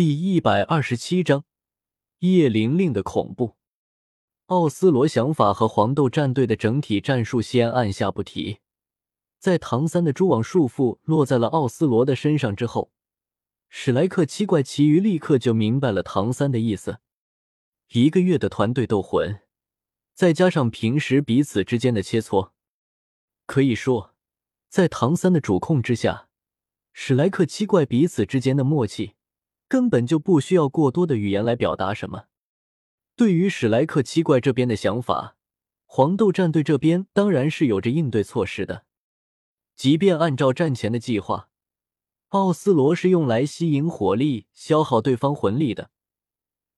第一百二十七章叶玲玲的恐怖。奥斯罗想法和黄豆战队的整体战术先按下不提。在唐三的蛛网束缚落在了奥斯罗的身上之后，史莱克七怪其余立刻就明白了唐三的意思。一个月的团队斗魂，再加上平时彼此之间的切磋，可以说，在唐三的主控之下，史莱克七怪彼此之间的默契。根本就不需要过多的语言来表达什么。对于史莱克七怪这边的想法，黄豆战队这边当然是有着应对措施的。即便按照战前的计划，奥斯罗是用来吸引火力、消耗对方魂力的，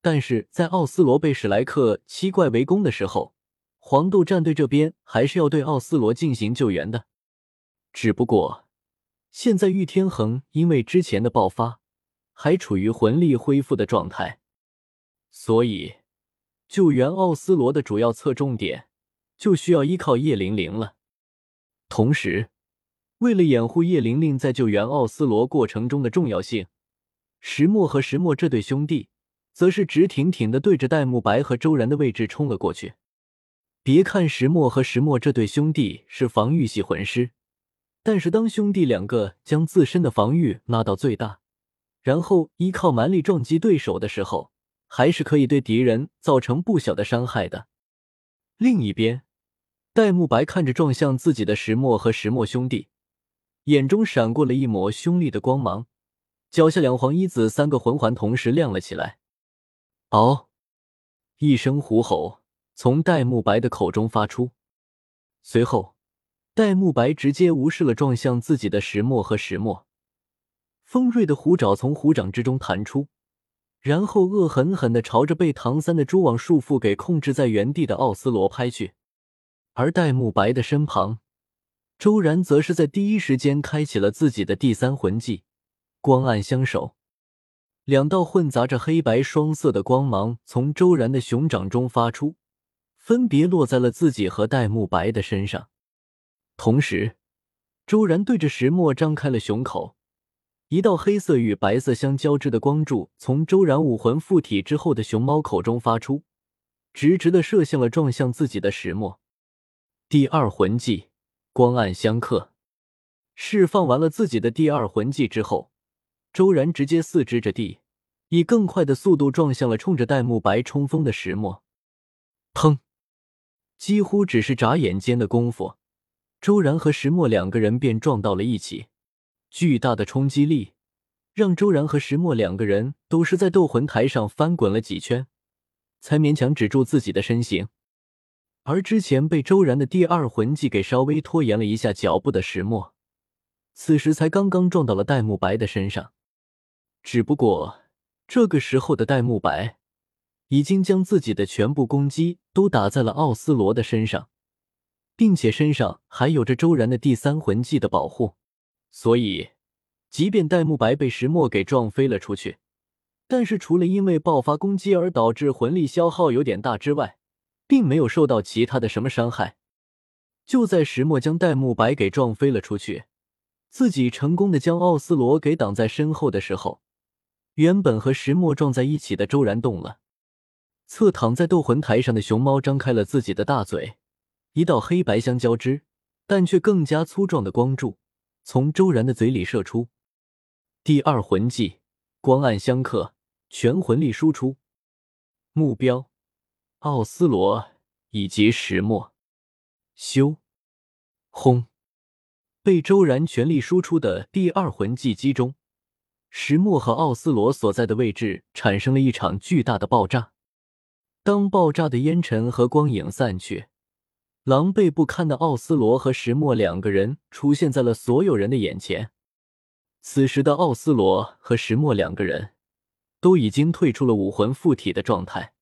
但是在奥斯罗被史莱克七怪围攻的时候，黄豆战队这边还是要对奥斯罗进行救援的。只不过，现在玉天恒因为之前的爆发。还处于魂力恢复的状态，所以救援奥斯罗的主要侧重点就需要依靠叶玲玲了。同时，为了掩护叶玲玲在救援奥斯罗过程中的重要性，石墨和石墨这对兄弟则是直挺挺的对着戴沐白和周然的位置冲了过去。别看石墨和石墨这对兄弟是防御系魂师，但是当兄弟两个将自身的防御拉到最大。然后依靠蛮力撞击对手的时候，还是可以对敌人造成不小的伤害的。另一边，戴沐白看着撞向自己的石墨和石墨兄弟，眼中闪过了一抹凶厉的光芒，脚下两黄一紫三个魂环同时亮了起来。嗷！一声虎吼从戴沐白的口中发出，随后，戴沐白直接无视了撞向自己的石墨和石墨。锋锐的虎爪从虎掌之中弹出，然后恶狠狠地朝着被唐三的蛛网束缚给控制在原地的奥斯罗拍去。而戴沐白的身旁，周然则是在第一时间开启了自己的第三魂技——光暗相守。两道混杂着黑白双色的光芒从周然的熊掌中发出，分别落在了自己和戴沐白的身上。同时，周然对着石墨张开了熊口。一道黑色与白色相交织的光柱从周然武魂附体之后的熊猫口中发出，直直的射向了撞向自己的石墨。第二魂技光暗相克，释放完了自己的第二魂技之后，周然直接四肢着地，以更快的速度撞向了冲着戴沐白冲锋的石墨。砰！几乎只是眨眼间的功夫，周然和石墨两个人便撞到了一起。巨大的冲击力让周然和石墨两个人都是在斗魂台上翻滚了几圈，才勉强止住自己的身形。而之前被周然的第二魂技给稍微拖延了一下脚步的石墨，此时才刚刚撞到了戴沐白的身上。只不过这个时候的戴沐白已经将自己的全部攻击都打在了奥斯罗的身上，并且身上还有着周然的第三魂技的保护。所以，即便戴沐白被石墨给撞飞了出去，但是除了因为爆发攻击而导致魂力消耗有点大之外，并没有受到其他的什么伤害。就在石墨将戴沐白给撞飞了出去，自己成功的将奥斯罗给挡在身后的时候，原本和石墨撞在一起的周然动了。侧躺在斗魂台上的熊猫张开了自己的大嘴，一道黑白相交织，但却更加粗壮的光柱。从周然的嘴里射出，第二魂技光暗相克，全魂力输出，目标奥斯罗以及石墨。修，轰！被周然全力输出的第二魂技击中，石墨和奥斯罗所在的位置产生了一场巨大的爆炸。当爆炸的烟尘和光影散去。狼狈不堪的奥斯罗和石墨两个人出现在了所有人的眼前。此时的奥斯罗和石墨两个人都已经退出了武魂附体的状态，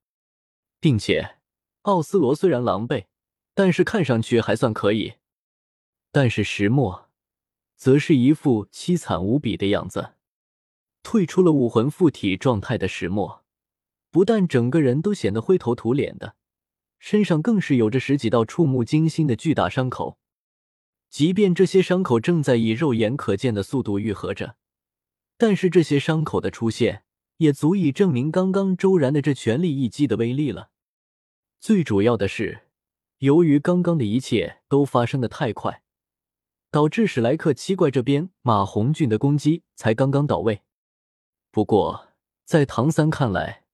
并且奥斯罗虽然狼狈，但是看上去还算可以。但是石墨则是一副凄惨无比的样子。退出了武魂附体状态的石墨，不但整个人都显得灰头土脸的。身上更是有着十几道触目惊心的巨大伤口，即便这些伤口正在以肉眼可见的速度愈合着，但是这些伤口的出现也足以证明刚刚周然的这全力一击的威力了。最主要的是，由于刚刚的一切都发生的太快，导致史莱克七怪这边马红俊的攻击才刚刚到位。不过，在唐三看来，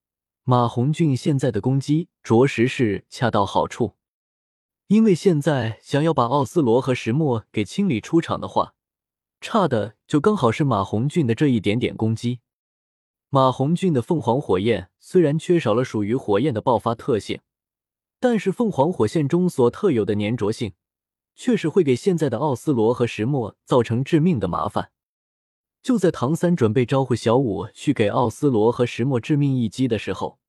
马红俊现在的攻击着实是恰到好处，因为现在想要把奥斯罗和石墨给清理出场的话，差的就刚好是马红俊的这一点点攻击。马红俊的凤凰火焰虽然缺少了属于火焰的爆发特性，但是凤凰火线中所特有的粘着性，确实会给现在的奥斯罗和石墨造成致命的麻烦。就在唐三准备招呼小五去给奥斯罗和石墨致命一击的时候，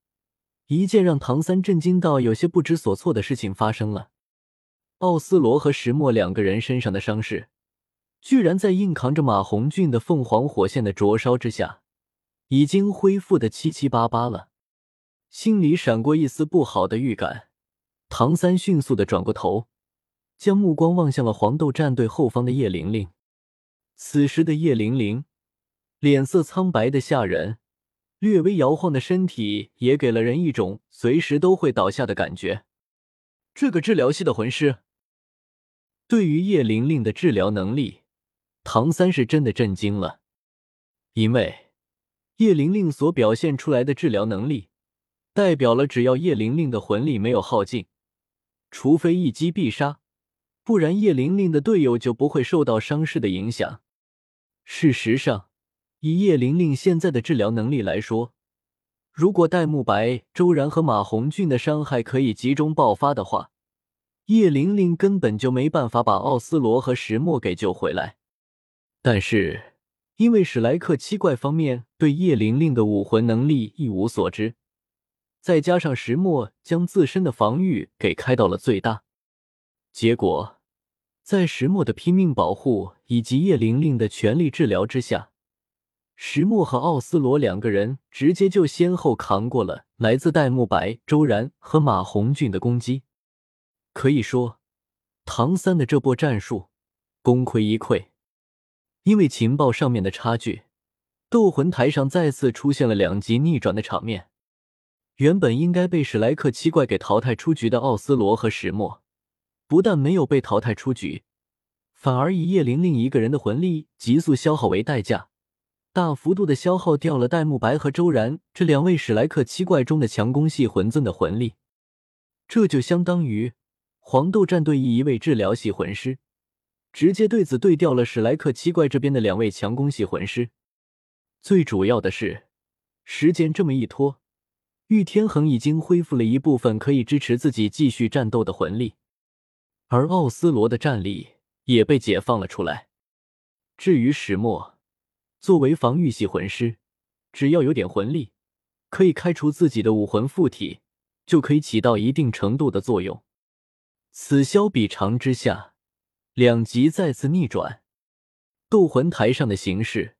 一件让唐三震惊到有些不知所措的事情发生了。奥斯罗和石墨两个人身上的伤势，居然在硬扛着马红俊的凤凰火线的灼烧之下，已经恢复的七七八八了。心里闪过一丝不好的预感，唐三迅速的转过头，将目光望向了黄豆战队后方的叶玲玲。此时的叶玲玲，脸色苍白的吓人，略微摇晃的身体也给了人一种随时都会倒下的感觉。这个治疗系的魂师，对于叶玲玲的治疗能力，唐三是真的震惊了。因为叶玲玲所表现出来的治疗能力，代表了只要叶玲玲的魂力没有耗尽，除非一击必杀，不然叶玲玲的队友就不会受到伤势的影响。事实上，以叶玲玲现在的治疗能力来说，如果戴沐白、周然和马红俊的伤害可以集中爆发的话，叶玲玲根本就没办法把奥斯罗和石墨给救回来。但是，因为史莱克七怪方面对叶玲玲的武魂能力一无所知，再加上石墨将自身的防御给开到了最大，结果。在石墨的拼命保护以及叶玲玲的全力治疗之下，石墨和奥斯罗两个人直接就先后扛过了来自戴沐白、周然和马红俊的攻击。可以说，唐三的这波战术功亏一篑。因为情报上面的差距，斗魂台上再次出现了两极逆转的场面。原本应该被史莱克七怪给淘汰出局的奥斯罗和石墨。不但没有被淘汰出局，反而以叶玲玲一个人的魂力急速消耗为代价，大幅度的消耗掉了戴沐白和周然这两位史莱克七怪中的强攻系魂尊的魂力。这就相当于黄豆战队一位治疗系魂师，直接对子对掉了史莱克七怪这边的两位强攻系魂师。最主要的是，时间这么一拖，玉天恒已经恢复了一部分可以支持自己继续战斗的魂力。而奥斯罗的战力也被解放了出来。至于石墨，作为防御系魂师，只要有点魂力，可以开除自己的武魂附体，就可以起到一定程度的作用。此消彼长之下，两极再次逆转。斗魂台上的形势，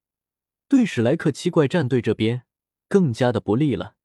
对史莱克七怪战队这边更加的不利了。